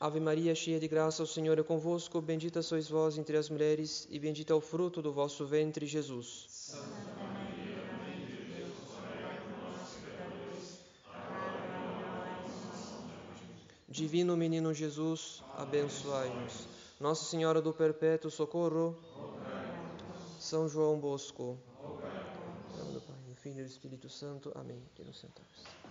Ave Maria, cheia de graça, o Senhor é convosco. Bendita sois vós entre as mulheres, e bendito é o fruto do vosso ventre, Jesus. Divino Menino Jesus, abençoai-nos. Nossa Senhora do Perpétuo Socorro, São João Bosco, em nome do Pai, do Filho e do Espírito Santo. Amém. Quero sentar-se.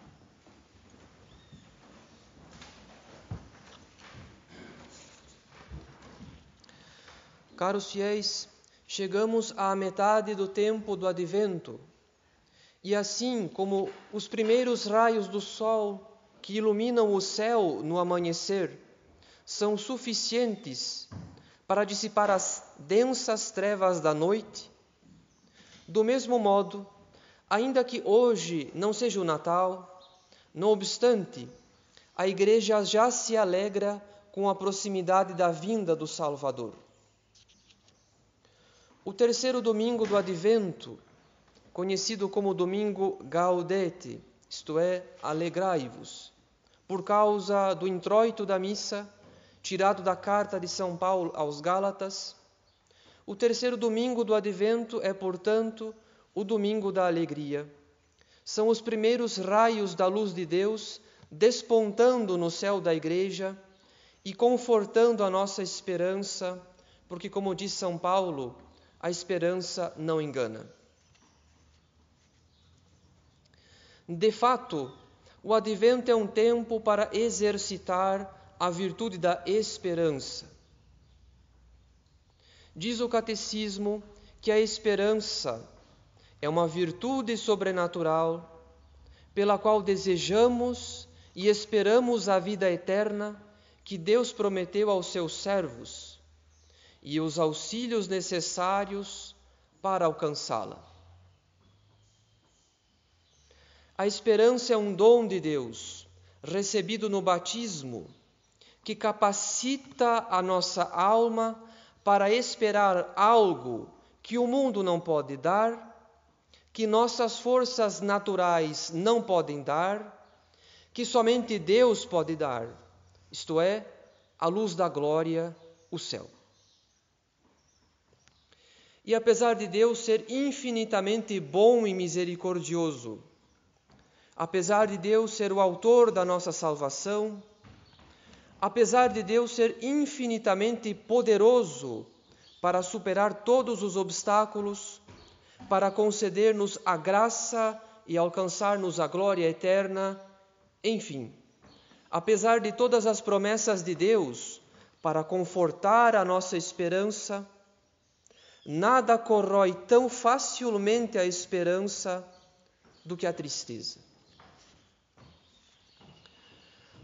Caros fiéis, chegamos à metade do tempo do advento e, assim como os primeiros raios do sol que iluminam o céu no amanhecer são suficientes para dissipar as densas trevas da noite, do mesmo modo, ainda que hoje não seja o Natal, não obstante, a Igreja já se alegra com a proximidade da vinda do Salvador. O terceiro domingo do Advento, conhecido como domingo Gaudete, isto é, alegrai-vos, por causa do introito da missa, tirado da carta de São Paulo aos Gálatas, o terceiro domingo do Advento é, portanto, o domingo da alegria. São os primeiros raios da luz de Deus despontando no céu da igreja e confortando a nossa esperança, porque, como diz São Paulo, a esperança não engana. De fato, o advento é um tempo para exercitar a virtude da esperança. Diz o catecismo que a esperança é uma virtude sobrenatural pela qual desejamos e esperamos a vida eterna que Deus prometeu aos seus servos e os auxílios necessários para alcançá-la. A esperança é um dom de Deus, recebido no batismo, que capacita a nossa alma para esperar algo que o mundo não pode dar, que nossas forças naturais não podem dar, que somente Deus pode dar, isto é, a luz da glória, o céu. E apesar de Deus ser infinitamente bom e misericordioso, apesar de Deus ser o autor da nossa salvação, apesar de Deus ser infinitamente poderoso para superar todos os obstáculos, para conceder-nos a graça e alcançar-nos a glória eterna, enfim, apesar de todas as promessas de Deus para confortar a nossa esperança, Nada corrói tão facilmente a esperança do que a tristeza.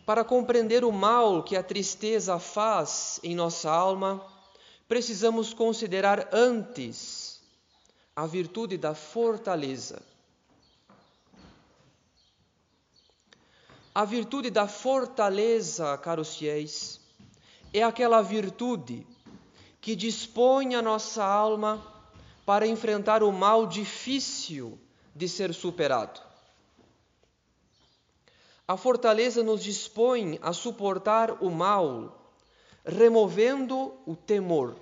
Para compreender o mal que a tristeza faz em nossa alma, precisamos considerar antes a virtude da fortaleza. A virtude da fortaleza, caros fiéis, é aquela virtude que dispõe a nossa alma para enfrentar o mal difícil de ser superado. A fortaleza nos dispõe a suportar o mal, removendo o temor,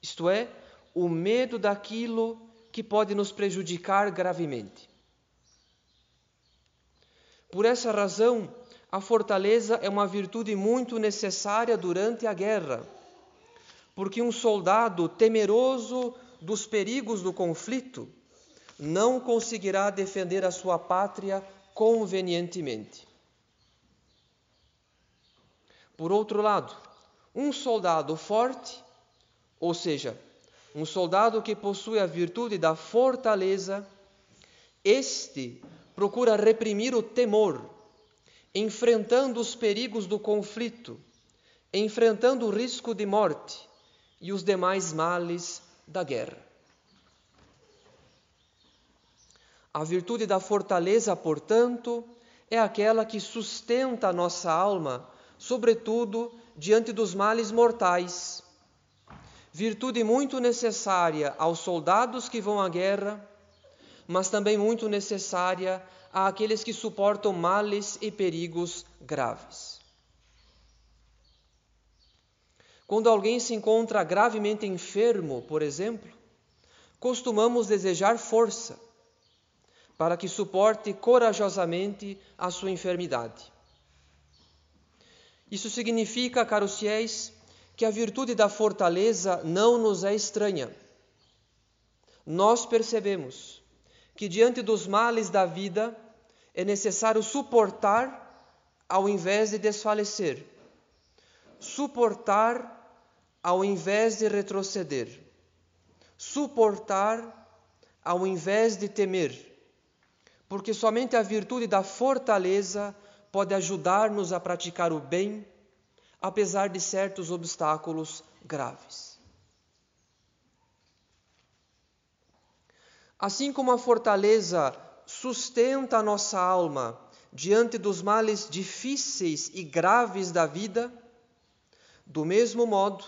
isto é, o medo daquilo que pode nos prejudicar gravemente. Por essa razão, a fortaleza é uma virtude muito necessária durante a guerra porque um soldado temeroso dos perigos do conflito não conseguirá defender a sua pátria convenientemente. Por outro lado, um soldado forte, ou seja, um soldado que possui a virtude da fortaleza, este procura reprimir o temor, enfrentando os perigos do conflito, enfrentando o risco de morte, e os demais males da guerra. A virtude da fortaleza, portanto, é aquela que sustenta a nossa alma, sobretudo diante dos males mortais. Virtude muito necessária aos soldados que vão à guerra, mas também muito necessária àqueles que suportam males e perigos graves. Quando alguém se encontra gravemente enfermo, por exemplo, costumamos desejar força para que suporte corajosamente a sua enfermidade. Isso significa, caros fiéis, que a virtude da fortaleza não nos é estranha. Nós percebemos que diante dos males da vida é necessário suportar ao invés de desfalecer, suportar ao invés de retroceder, suportar ao invés de temer, porque somente a virtude da fortaleza pode ajudar-nos a praticar o bem, apesar de certos obstáculos graves. Assim como a fortaleza sustenta a nossa alma diante dos males difíceis e graves da vida, do mesmo modo,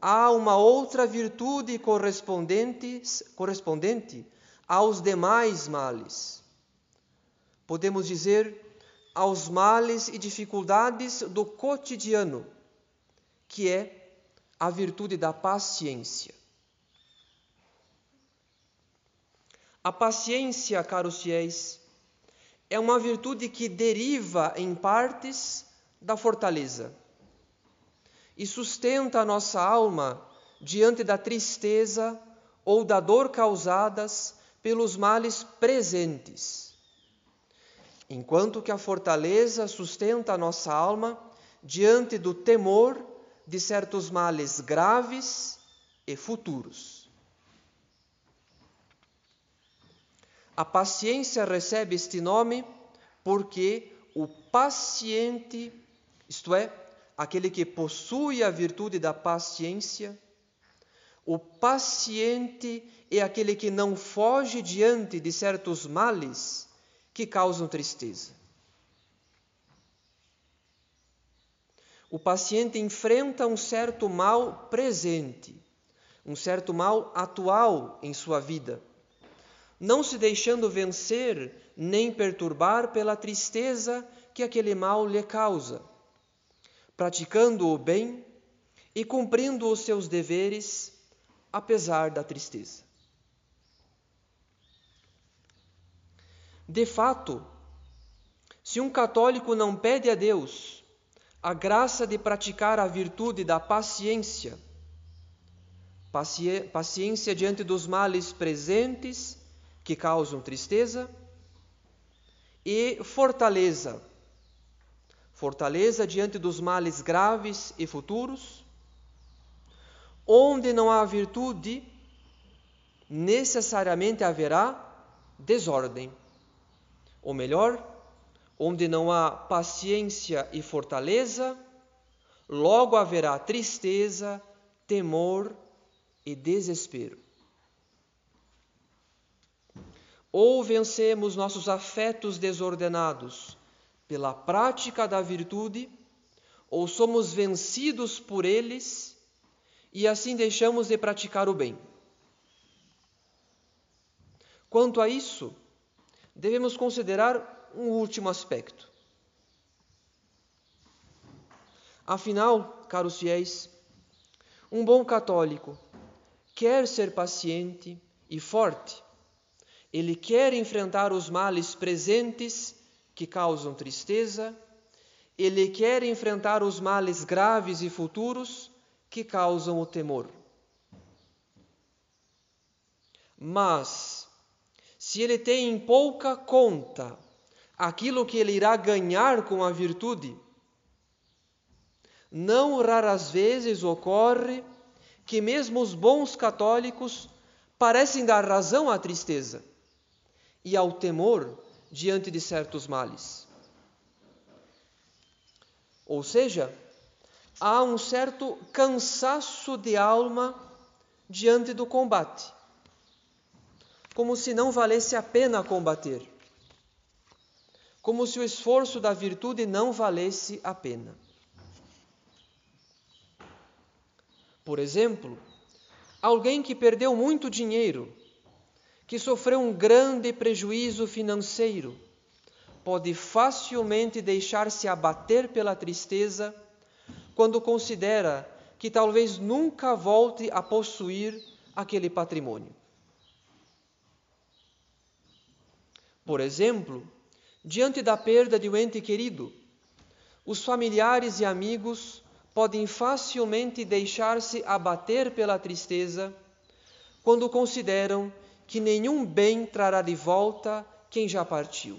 há uma outra virtude correspondente, correspondente aos demais males. Podemos dizer aos males e dificuldades do cotidiano, que é a virtude da paciência. A paciência, caros fiéis, é uma virtude que deriva em partes da fortaleza e sustenta a nossa alma diante da tristeza ou da dor causadas pelos males presentes. Enquanto que a fortaleza sustenta a nossa alma diante do temor de certos males graves e futuros. A paciência recebe este nome porque o paciente, isto é, aquele que possui a virtude da paciência, o paciente é aquele que não foge diante de certos males que causam tristeza. O paciente enfrenta um certo mal presente, um certo mal atual em sua vida, não se deixando vencer nem perturbar pela tristeza que aquele mal lhe causa praticando o bem e cumprindo os seus deveres, apesar da tristeza. De fato, se um católico não pede a Deus a graça de praticar a virtude da paciência, paciência diante dos males presentes que causam tristeza, e fortaleza fortaleza diante dos males graves e futuros. Onde não há virtude, necessariamente haverá desordem. Ou melhor, onde não há paciência e fortaleza, logo haverá tristeza, temor e desespero. Ou vencemos nossos afetos desordenados pela prática da virtude, ou somos vencidos por eles e assim deixamos de praticar o bem. Quanto a isso, devemos considerar um último aspecto. Afinal, caros fiéis, um bom católico quer ser paciente e forte. Ele quer enfrentar os males presentes que causam tristeza, ele quer enfrentar os males graves e futuros que causam o temor. Mas, se ele tem em pouca conta aquilo que ele irá ganhar com a virtude, não raras vezes ocorre que mesmo os bons católicos parecem dar razão à tristeza e ao temor diante de certos males. Ou seja, há um certo cansaço de alma diante do combate, como se não valesse a pena combater, como se o esforço da virtude não valesse a pena. Por exemplo, alguém que perdeu muito dinheiro que sofreu um grande prejuízo financeiro, pode facilmente deixar-se abater pela tristeza quando considera que talvez nunca volte a possuir aquele patrimônio. Por exemplo, diante da perda de um ente querido, os familiares e amigos podem facilmente deixar-se abater pela tristeza quando consideram que nenhum bem trará de volta quem já partiu.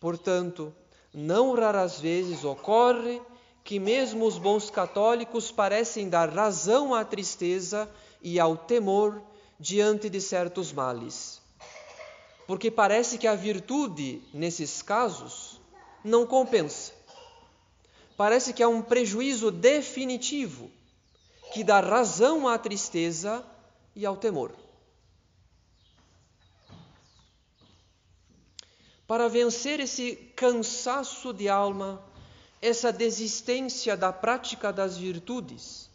Portanto, não raras vezes ocorre que mesmo os bons católicos parecem dar razão à tristeza e ao temor diante de certos males. Porque parece que a virtude, nesses casos, não compensa. Parece que há um prejuízo definitivo que dá razão à tristeza e ao temor. Para vencer esse cansaço de alma, essa desistência da prática das virtudes,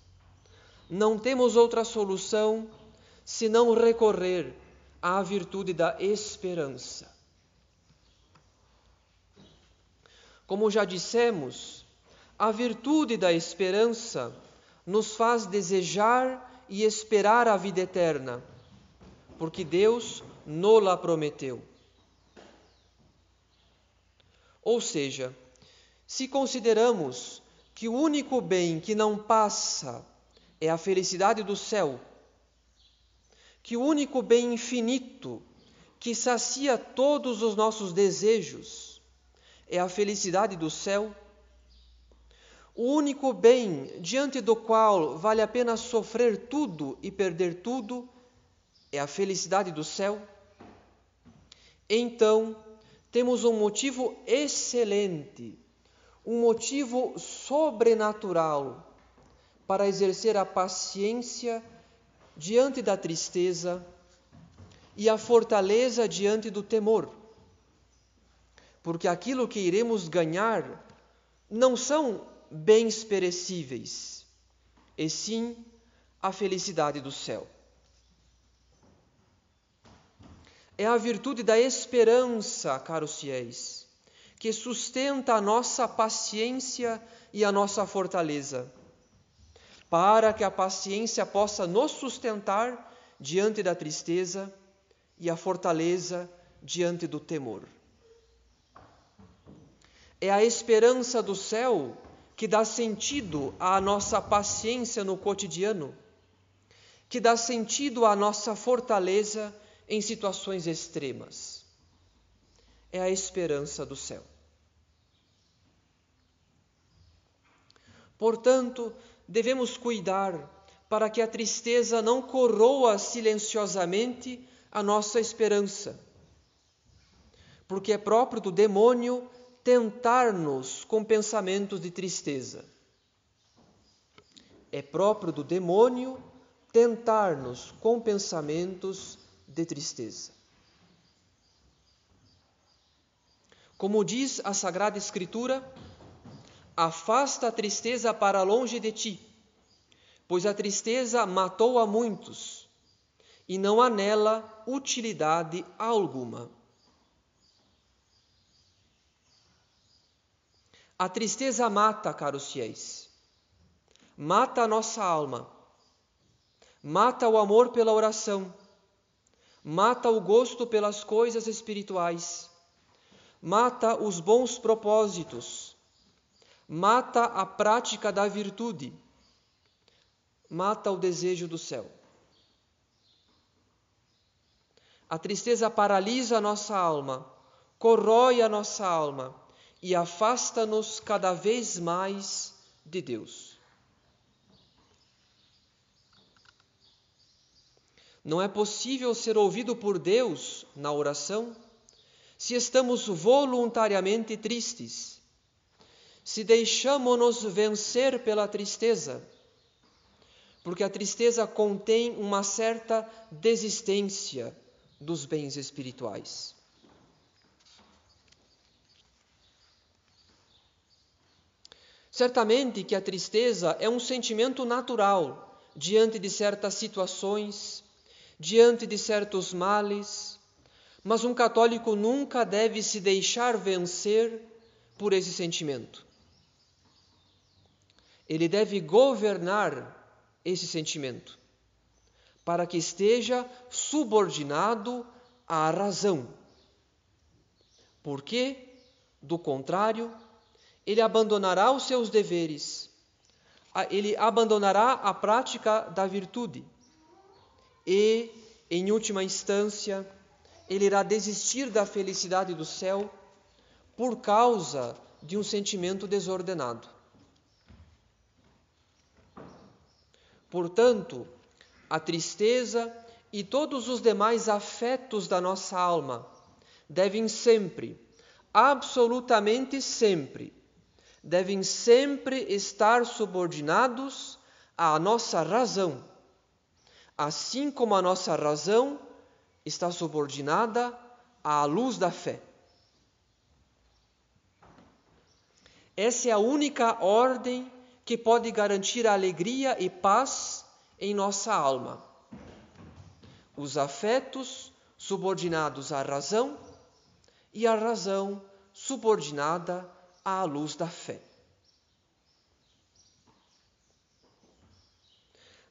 não temos outra solução senão recorrer à virtude da esperança. Como já dissemos, a virtude da esperança nos faz desejar e esperar a vida eterna, porque Deus nola prometeu. Ou seja, se consideramos que o único bem que não passa é a felicidade do céu, que o único bem infinito que sacia todos os nossos desejos é a felicidade do céu, o único bem diante do qual vale a pena sofrer tudo e perder tudo é a felicidade do céu, então temos um motivo excelente, um motivo sobrenatural para exercer a paciência diante da tristeza e a fortaleza diante do temor. Porque aquilo que iremos ganhar não são bens perecíveis, e sim a felicidade do céu. É a virtude da esperança, caros fiéis, que sustenta a nossa paciência e a nossa fortaleza, para que a paciência possa nos sustentar diante da tristeza e a fortaleza diante do temor. É a esperança do céu que dá sentido à nossa paciência no cotidiano, que dá sentido à nossa fortaleza em situações extremas. É a esperança do céu. Portanto, devemos cuidar para que a tristeza não coroa silenciosamente a nossa esperança, porque é próprio do demônio tentar-nos com pensamentos de tristeza. É próprio do demônio tentar-nos com pensamentos de tristeza. Como diz a Sagrada Escritura, afasta a tristeza para longe de ti, pois a tristeza matou a muitos e não há nela utilidade alguma. A tristeza mata, caros fiéis, mata a nossa alma, mata o amor pela oração. Mata o gosto pelas coisas espirituais, mata os bons propósitos, mata a prática da virtude, mata o desejo do céu. A tristeza paralisa a nossa alma, corrói a nossa alma e afasta-nos cada vez mais de Deus. Não é possível ser ouvido por Deus na oração se estamos voluntariamente tristes, se deixamos-nos vencer pela tristeza, porque a tristeza contém uma certa desistência dos bens espirituais. Certamente que a tristeza é um sentimento natural diante de certas situações diante de certos males, mas um católico nunca deve se deixar vencer por esse sentimento. ele deve governar esse sentimento, para que esteja subordinado à razão. Porque, do contrário, ele abandonará os seus deveres, ele abandonará a prática da virtude e, em última instância, ele irá desistir da felicidade do céu por causa de um sentimento desordenado. Portanto, a tristeza e todos os demais afetos da nossa alma devem sempre, absolutamente sempre, devem sempre estar subordinados à nossa razão, assim como a nossa razão está subordinada à luz da fé. Essa é a única ordem que pode garantir alegria e paz em nossa alma. Os afetos subordinados à razão e a razão subordinada à luz da fé.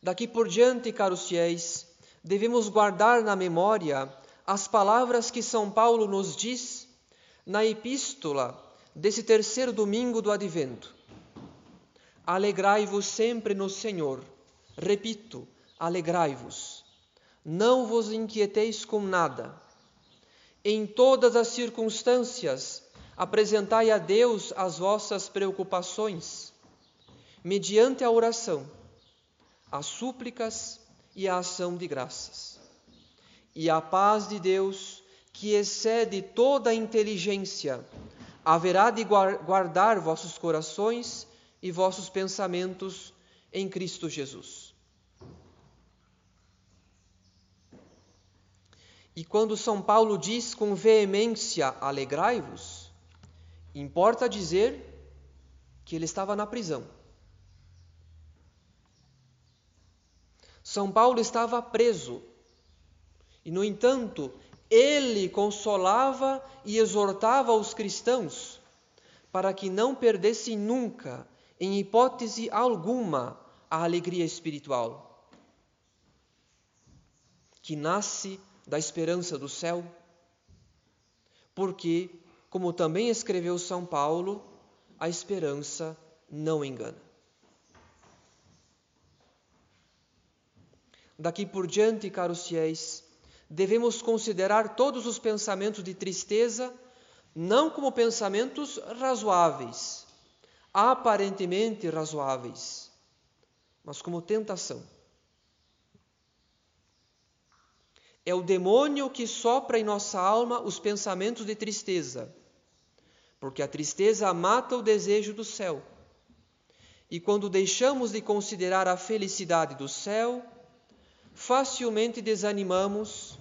Daqui por diante, caros fiéis, devemos guardar na memória as palavras que São Paulo nos diz na epístola desse terceiro domingo do advento. Alegrai-vos sempre no Senhor. Repito, alegrai-vos. Não vos inquieteis com nada. Em todas as circunstâncias, apresentai a Deus as vossas preocupações, mediante a oração, as súplicas e a ação de graças. E a paz de Deus, que excede toda inteligência, haverá de guardar vossos corações e vossos pensamentos em Cristo Jesus. E quando São Paulo diz com veemência: alegrai-vos, importa dizer que ele estava na prisão. São Paulo estava preso e, no entanto, ele consolava e exortava os cristãos para que não perdessem nunca em hipótese alguma, a alegria espiritual, que nasce da esperança do céu, porque, como também escreveu São Paulo, a esperança não engana. Daqui por diante, caros fiéis, devemos considerar todos os pensamentos de tristeza não como pensamentos razoáveis, aparentemente razoáveis, mas como tentação. É o demônio que sopra em nossa alma os pensamentos de tristeza, porque a tristeza mata o desejo do céu. E quando deixamos de considerar a felicidade do céu, facilmente desanimamos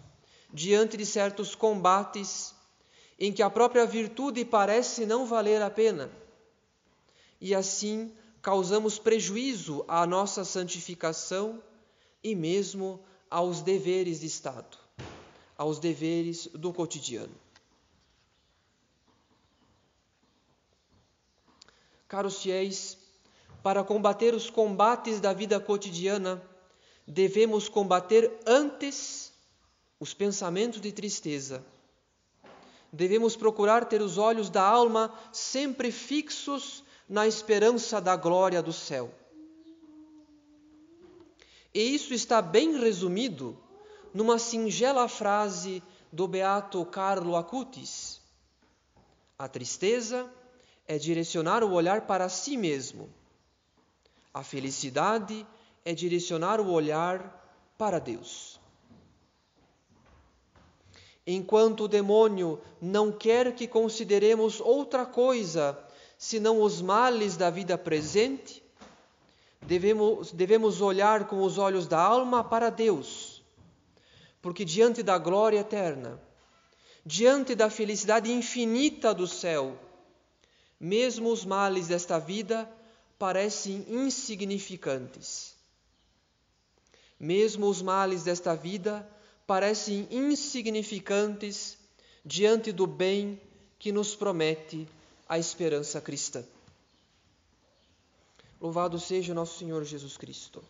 diante de certos combates em que a própria virtude parece não valer a pena e assim causamos prejuízo à nossa santificação e mesmo aos deveres de Estado, aos deveres do cotidiano. Caros fiéis, para combater os combates da vida cotidiana, devemos combater antes os pensamentos de tristeza. Devemos procurar ter os olhos da alma sempre fixos na esperança da glória do céu. E isso está bem resumido numa singela frase do beato Carlo Acutis: A tristeza é direcionar o olhar para si mesmo. A felicidade é direcionar o olhar para Deus. Enquanto o demônio não quer que consideremos outra coisa senão os males da vida presente, devemos, devemos olhar com os olhos da alma para Deus, porque diante da glória eterna, diante da felicidade infinita do céu, mesmo os males desta vida parecem insignificantes. Mesmo os males desta vida parecem insignificantes diante do bem que nos promete a esperança cristã. Louvado seja nosso Senhor Jesus Cristo.